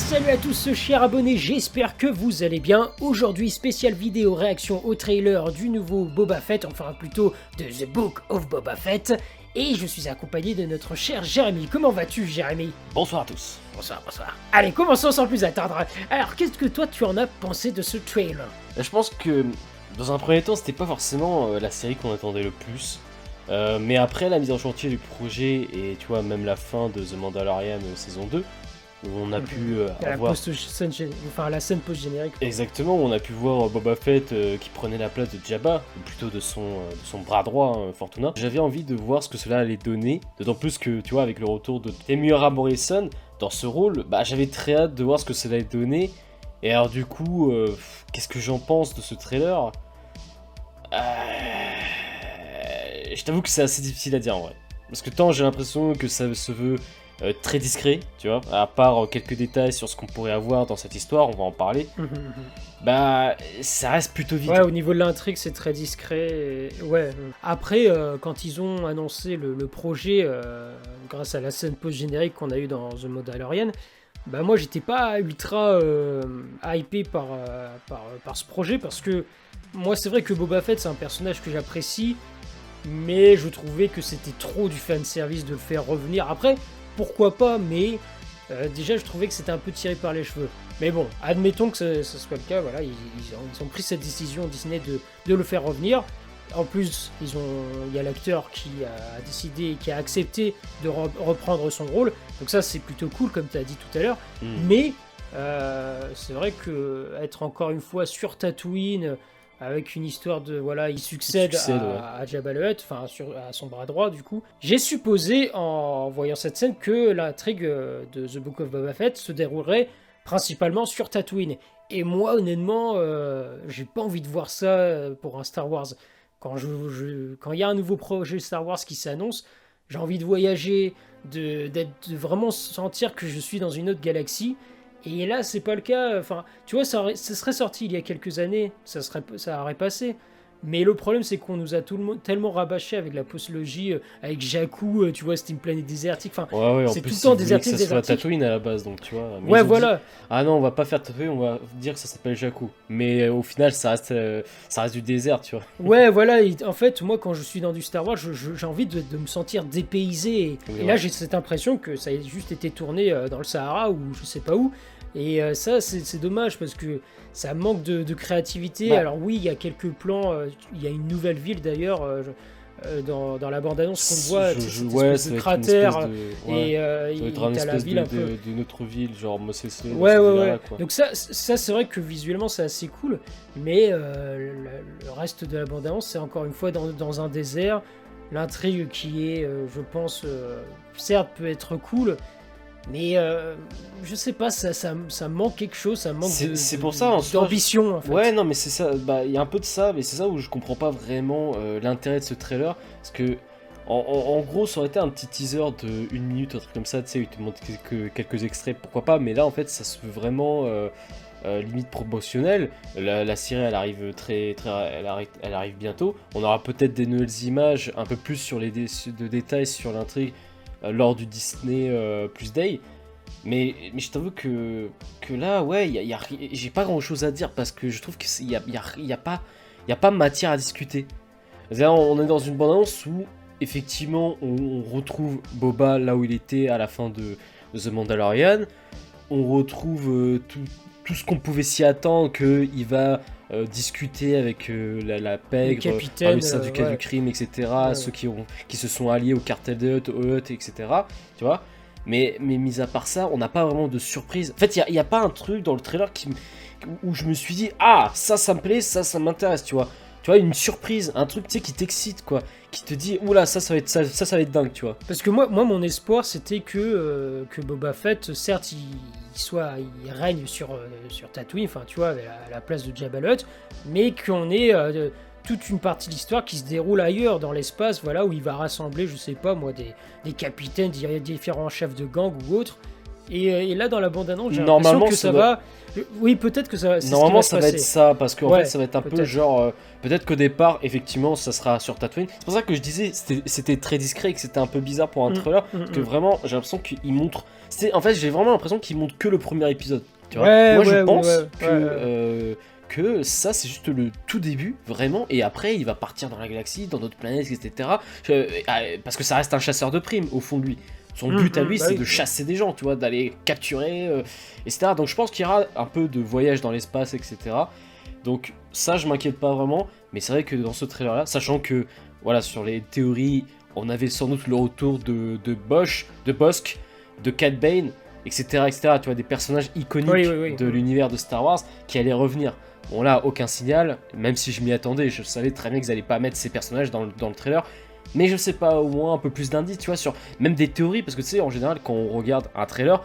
salut à tous chers abonnés, j'espère que vous allez bien. Aujourd'hui, spéciale vidéo réaction au trailer du nouveau Boba Fett, enfin plutôt de The Book of Boba Fett. Et je suis accompagné de notre cher Jérémy. Comment vas-tu Jérémy? Bonsoir à tous. Bonsoir, bonsoir. Allez, commençons sans plus attendre. Alors, qu'est-ce que toi tu en as pensé de ce trailer? Je pense que dans un premier temps, c'était pas forcément euh, la série qu'on attendait le plus. Euh, mais après la mise en chantier du projet et tu vois même la fin de The Mandalorian euh, saison 2, où on a pu euh, la, avoir -scène, enfin, la scène post-générique. exactement, où on a pu voir Boba Fett euh, qui prenait la place de Jabba, ou plutôt de son, euh, de son bras droit, hein, Fortuna. J'avais envie de voir ce que cela allait donner, d'autant plus que tu vois avec le retour de Temuera Morrison dans ce rôle, bah j'avais très hâte de voir ce que cela allait donner. Et alors du coup, euh, qu'est-ce que j'en pense de ce trailer? Euh, Je t'avoue que c'est assez difficile à dire en vrai. Parce que tant j'ai l'impression que ça se veut euh, très discret, tu vois, à part euh, quelques détails sur ce qu'on pourrait avoir dans cette histoire, on va en parler, bah ça reste plutôt vite. Ouais, au niveau de l'intrigue, c'est très discret. et- Ouais. Après, euh, quand ils ont annoncé le, le projet, grâce à la scène post-générique qu'on a eu dans The Mandalorian, bah moi, j'étais pas ultra hypé par, par, par ce projet parce que moi, c'est vrai que Boba Fett, c'est un personnage que j'apprécie, mais je trouvais que c'était trop du fanservice de le faire revenir. Après, pourquoi pas, mais euh, déjà, je trouvais que c'était un peu tiré par les cheveux. Mais bon, admettons que ce, ce soit le cas, voilà, ils, ils ont, ils ont pris cette décision Disney de, de le faire revenir. En plus, ils ont, il y a l'acteur qui a décidé, qui a accepté de re- reprendre son rôle. Donc ça, c'est plutôt cool, comme tu as dit tout à l'heure. Hmm. Mais euh, c'est vrai que être encore une fois sur Tatooine, avec une histoire de voilà, il succède, succède, à, ouais. à Jabba le Hutt, enfin à son bras droit du coup. J'ai supposé en voyant cette scène que l'intrigue euh, de The Book of Boba Fett se déroulerait principalement sur Tatooine. Et moi, honnêtement, euh, j'ai pas envie de voir ça euh, pour un Star Wars. Quand je, je- quand il y a un nouveau projet Star Wars qui s'annonce, j'ai envie de voyager, de, d'être- de vraiment sentir que je suis dans une autre galaxie. Et là, c'est pas le cas. Enfin, tu vois, ça, aurait- serait sorti il y a quelques années, ça, serait, ça aurait passé. Mais le problème, c'est qu'on nous a tout le monde tellement rabâché avec la postologie, euh, avec Jakku, euh, tu vois, c'était une planète désertique. Enfin, Ouais, ouais, C'est tout le temps désertique, soit désertique. Tatooine à la base, donc tu vois. mais ouais, dit, voilà. ah non, on va pas faire Tatooine, on va dire que ça s'appelle Jakku. Mais euh, au final, ça reste, euh, ça reste du désert, tu vois. Ouais, voilà. et en fait, moi, quand je suis dans du Star Wars, j'ai envie de, de me sentir dépaysé. Et, Oui, et ouais. là, j'ai cette impression que ça a juste été tourné dans le Sahara ou je sais pas où. Et euh, ça, c'est dommage parce que ça manque de, de créativité. Bah. Alors oui, il y a quelques plans. euh, Il y a une nouvelle ville d'ailleurs. euh, dans, dans la bande-annonce qu'on voit, Je- c'est je- ouais, espèce de être une cratère, espèce de- ouais. et euh, il une t'as la ville de, un peu. de, de notre ville, genre Mos Eisley, dans Ouais, ouais, ouais. quoi. Donc ça, ça c'est vrai que visuellement c'est assez cool, mais euh, le, le reste de la bande-annonce c'est encore une fois dans, dans un désert. L'intrigue qui est, euh, je pense, certes peut être cool, mais euh, je sais pas, ça, ça, ça manque quelque chose, ça manque C'est- de- c'est de- pour ça, en d'ambition en fait. Ouais, non, mais c'est ça. Bah, il y a un peu de ça, mais c'est ça où je comprends pas vraiment euh, l'intérêt de ce trailer. Parce que, en, en- en gros, ça aurait été un petit teaser de une minute, un truc comme ça, tu sais, où il te montre quelques, quelques extraits, pourquoi pas. Mais là, en fait, ça se veut vraiment euh, euh, limite promotionnel. La, la série, elle arrive très, très, elle arrive, elle arrive bientôt. On aura peut-être des nouvelles images, un peu plus sur les dé- de détails sur l'intrigue lors du Disney euh, Plus Day. Mais, mais je t'avoue que, que là, ouais, y a, j'ai pas grand chose à dire parce que je trouve qu'il n'y a, y a, y a, pas, y a pas matière à discuter. On est dans une bande-annonce où, effectivement, on, on retrouve Boba là où il était à la fin de The Mandalorian. On retrouve euh, tout, tout ce qu'on pouvait s'y attendre, qu'il va euh, discuter avec euh, la, la pègre, Le capitaine, le syndicat ouais. du crime, etc. Ouais. Ceux qui, ont, qui se sont alliés au cartel de Hutt, au Hutt, etc. Tu vois mais, mais mis à part ça, on n'a pas vraiment de surprise. En fait, il n'y a, pas un truc dans le trailer qui, où je me suis dit Ah, ça, ça me plaît, ça, ça m'intéresse, tu vois. Tu vois, une surprise, un truc, tu sais, qui t'excite, quoi. Qui te dit Oula, ça, ça va être, ça, ça, ça va être dingue, tu vois. Parce que moi, moi mon espoir, c'était que, euh, que Boba Fett, certes, il, soit, il règne sur, euh, sur Tatooine, enfin, tu vois, à la, place de Jabba mais qu'on ait euh, toute une partie de l'histoire qui se déroule ailleurs, dans l'espace, voilà, où il va rassembler, je sais pas moi, des, des capitaines, différents chefs de gang ou autres, Et, et là, dans la bande-annonce, j'ai l'impression Normalement, que ça va. Oui, peut-être que ça, c'est ce qui Normalement, se ça va être ça, parce qu'en Ouais, fait, ça va être un peu genre. euh, peut-être qu'au départ, effectivement, ça sera sur Tatooine. C'est pour ça que je disais, c'était- très discret et que c'était un peu bizarre pour un Mm, trailer. mm, Parce que mm. vraiment, j'ai l'impression qu'il montre. En fait, j'ai vraiment l'impression qu'il montre que le premier épisode. Tu vois Ouais, Moi, ouais, je pense que. euh, que ça c'est juste le tout début vraiment et après il va partir dans la galaxie dans d'autres planètes etc euh, parce que ça reste un chasseur de primes au fond de lui. Son Mm, but à mm, lui bah c'est de chasser des gens tu vois d'aller capturer euh, etc donc je pense qu'il y aura un peu de voyage dans l'espace etc donc ça je m'inquiète pas vraiment mais c'est vrai que dans ce trailer là sachant que voilà sur les théories on avait sans doute le retour de, de Bosch de Bosk de Cat Bane etc etc tu vois des personnages iconiques Oui, oui, oui. de l'univers de Star Wars qui allaient revenir bon là aucun signal même si je m'y attendais je savais très bien qu'ils allaient pas mettre ces personnages dans le, dans le trailer mais je sais pas au moins un peu plus d'indices tu vois sur même des théories parce que tu sais en général quand on regarde un trailer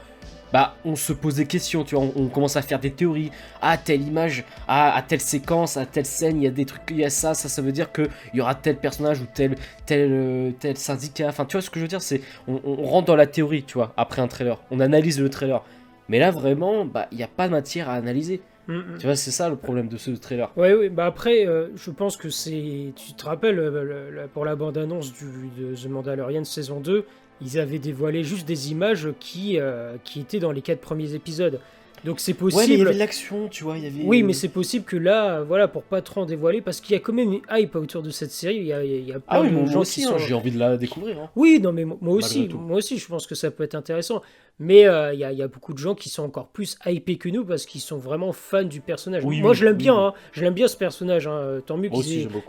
bah on se pose des questions, tu vois, on, commence à faire des théories. Ah, telle image, ah, à telle séquence, à telle scène, il y a des trucs, il y a ça, ça, ça veut dire qu'il y aura tel personnage ou tel, tel, euh, tel syndicat. Enfin, tu vois ce que je veux dire, c'est on, on rentre dans la théorie, tu vois, après un trailer. On analyse le trailer. Mais là, vraiment, bah, il n'y a pas de matière à analyser. Mm, mm. Tu vois, c'est ça le problème de ce trailer. Ouais, oui, bah après, euh, je pense que c'est. Tu te rappelles, euh, le- le- pour la bande-annonce de The Mandalorian saison 2, ils avaient dévoilé juste des images qui, euh, qui étaient dans les quatre premiers épisodes. Donc c'est Ouais, mais il y possible. avait l'action, tu vois, il y avait. oui, mais c'est possible que là, voilà, pour pas trop en dévoiler, parce qu'il y a quand même une hype autour de cette série. Il y a, il y a plein Ah oui, de moi, gens qui aussi, hein, sont. j'ai envie de la découvrir. hein. Oui, non, mais mo- moi aussi, moi aussi, je pense que ça peut être intéressant. Mais euh, il y, a, il y a beaucoup de gens qui sont encore plus hypés que nous parce qu'ils sont vraiment fans du personnage. Oui, moi, oui, je l'aime bien, hein. je l'aime bien ce personnage. hein. Tant mieux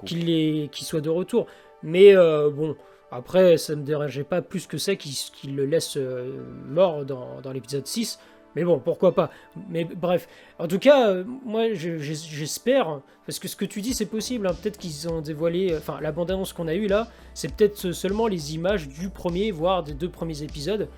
qu'il qu'il soit de retour. Mais euh, bon, après, ça me dérangeait pas plus que ça qu'il qu'il le laisse euh, mort dans, dans l'épisode 6. Mais bon, pourquoi pas. Mais bref, en tout cas, euh, moi, je- je- j'espère, parce que ce que tu dis, c'est possible. hein. Peut-être qu'ils ont dévoilé, euh, enfin, la bande-annonce qu'on a eue là, c'est peut-être seulement les images du premier, voire des deux premiers épisodes.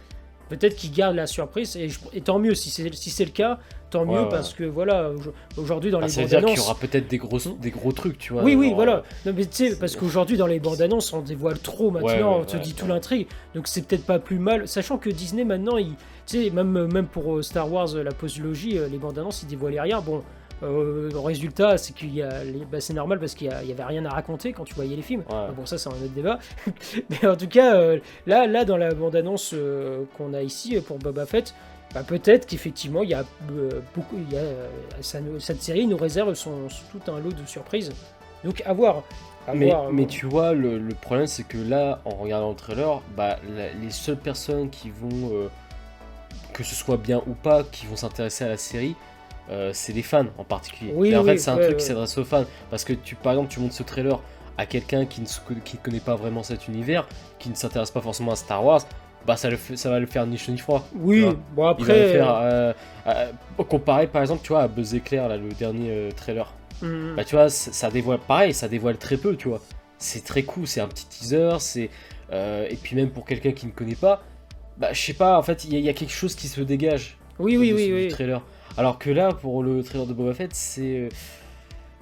Peut-être qu'ils gardent la surprise, et, je- et tant mieux si c'est si c'est le cas, tant mieux ouais. parce que voilà, au- aujourd'hui dans Ah, les ça veut bandes dire qu'il y aura peut-être des gros, des gros trucs, tu vois. Oui, oui, genre, voilà. euh, Non, mais tu sais, parce qu'aujourd'hui, dans les bandes annonces, on dévoile trop maintenant, Ouais, ouais, on te dit tout l'intrigue. Donc c'est peut-être pas plus mal, sachant que Disney maintenant, il, tu sais, même, même pour euh, Star Wars, euh, la postlogie, euh, les bandes annonces, ils dévoilaient rien. Bon, euh, le résultat, c'est qu'il y a, les- bah, c'est normal parce qu'il y, a- il y avait rien à raconter quand tu voyais les films. Ouais. Bon, ça, c'est un autre débat. mais en tout cas, euh, là, là, dans la bande annonce euh, qu'on a ici euh, pour Boba Fett. Bah, peut-être qu'effectivement il y a beaucoup, il y a, ça cette série nous réserve son, tout un lot de surprises. Donc à voir. À Mais, voir, mais tu vois, le, le problème c'est que là, en regardant le trailer, bah, la- les seules personnes qui vont, que ce soit bien ou pas, qui vont s'intéresser à la série, euh, c'est les fans en particulier. Oui, en oui, fait, c'est un ouais, truc ouais. qui s'adresse aux fans. Parce que, tu, par exemple, tu montres ce trailer à quelqu'un qui ne qui ne connaît pas vraiment cet univers, qui ne s'intéresse pas forcément à Star Wars, bah ça, le fait- ça va le faire ni chaud ni froid. Oui, bon Il va le après. faire, euh, euh, comparé par exemple, tu vois, à Buzz Éclair, là, le dernier trailer. hum, Bah tu vois, ça dévoile pareil, ça dévoile très peu, tu vois. C'est très cool, c'est un petit teaser, c'est et puis même pour quelqu'un qui ne connaît pas, bah je sais pas, en fait il y, a- il y a quelque chose qui se dégage. oui, oui, oui, du oui. Trailer. Alors que là, pour le trailer de Boba Fett, c'est euh,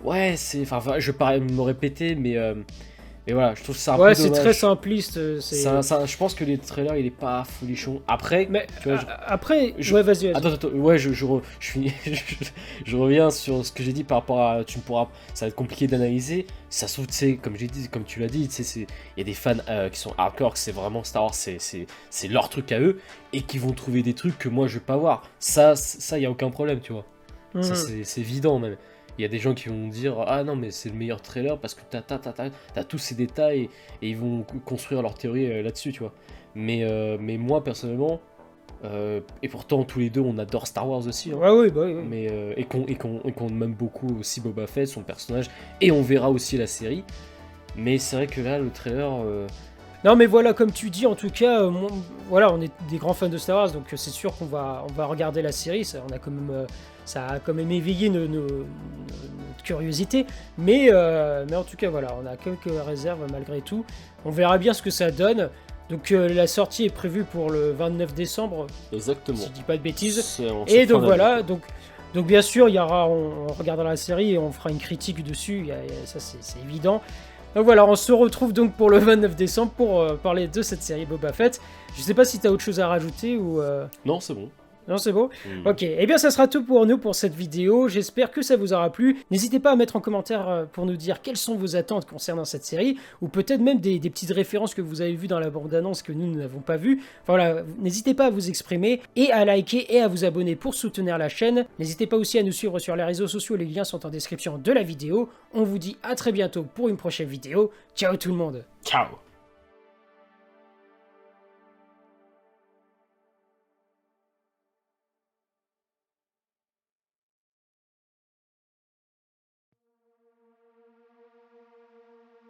ouais, c'est enfin, je vais me répéter, mais euh, mais voilà, je trouve c'est un Ouais, c'est très simpliste. euh. Ça- ça- je pense que les trailers, il est pas folichon. Après, Mais tu vois, je- après, je- ouais, vas-y, vas-y. Attends, attends, ouais, je, je, re- je, finis- je, je reviens sur ce que j'ai dit par rapport à. Tu me pourras. Ça va être compliqué d'analyser. Ça se trouve, comme j'ai dit, comme tu l'as dit, il y a des fans euh, qui sont hardcore, que c'est vraiment Star Wars, c'est- leur truc à eux, et qui vont trouver des trucs que moi je vais pas voir. Ça, ça, il y a aucun problème, tu vois. Ça, c'est c'est évident même. Il y a des gens qui vont dire Ah non, mais c'est le meilleur trailer parce que t'as t'as- t'as- t'as- t'as tous ces détails et, ils vont co- construire leur théorie euh, là-dessus, tu vois. Mais, euh, mais moi, personnellement, euh, et pourtant, tous les deux, on adore Star Wars aussi. hein. Ouais, bah. Mais, euh, et qu'on et qu'on- et qu'on aime beaucoup aussi Boba Fett, son personnage, et on verra aussi la série. Mais c'est vrai que là, le trailer. Non, mais voilà, comme tu dis, en tout cas, euh, mon- voilà, on est des grands fans de Star Wars, donc c'est sûr qu'on va, on va regarder la série. Ça, on a quand même, euh, ça a quand même éveillé nos- nos- nos- notre curiosité. Mais, euh, mais en tout cas, voilà, on a quelques réserves malgré tout. On verra bien ce que ça donne. Donc euh, la sortie est prévue pour le 29 décembre, Exactement. si je dis pas de bêtises. Et donc voilà, donc, donc bien sûr, il y aura, on, on regardera la série et on fera une critique dessus, a- ça c'est c'est évident. Donc voilà, on se retrouve donc pour le 29 décembre pour euh, parler de cette série Boba Fett. Je sais pas si tu as autre chose à rajouter ou... Euh, non, c'est bon. Non, c'est beau hmm. Ok, et eh bien ça sera tout pour nous pour cette vidéo. J'espère que ça vous aura plu. N'hésitez pas à mettre en commentaire euh, pour nous dire quelles sont vos attentes concernant cette série, ou peut-être même des, petites références que vous avez vues dans la bande-annonce que nous, n'avons pas vues. voilà, n'hésitez pas à vous exprimer, et à liker et à vous abonner pour soutenir la chaîne. N'hésitez pas aussi à nous suivre sur les réseaux sociaux, les liens sont en description de la vidéo. On vous dit à très bientôt pour une prochaine vidéo. Ciao tout le monde Ciao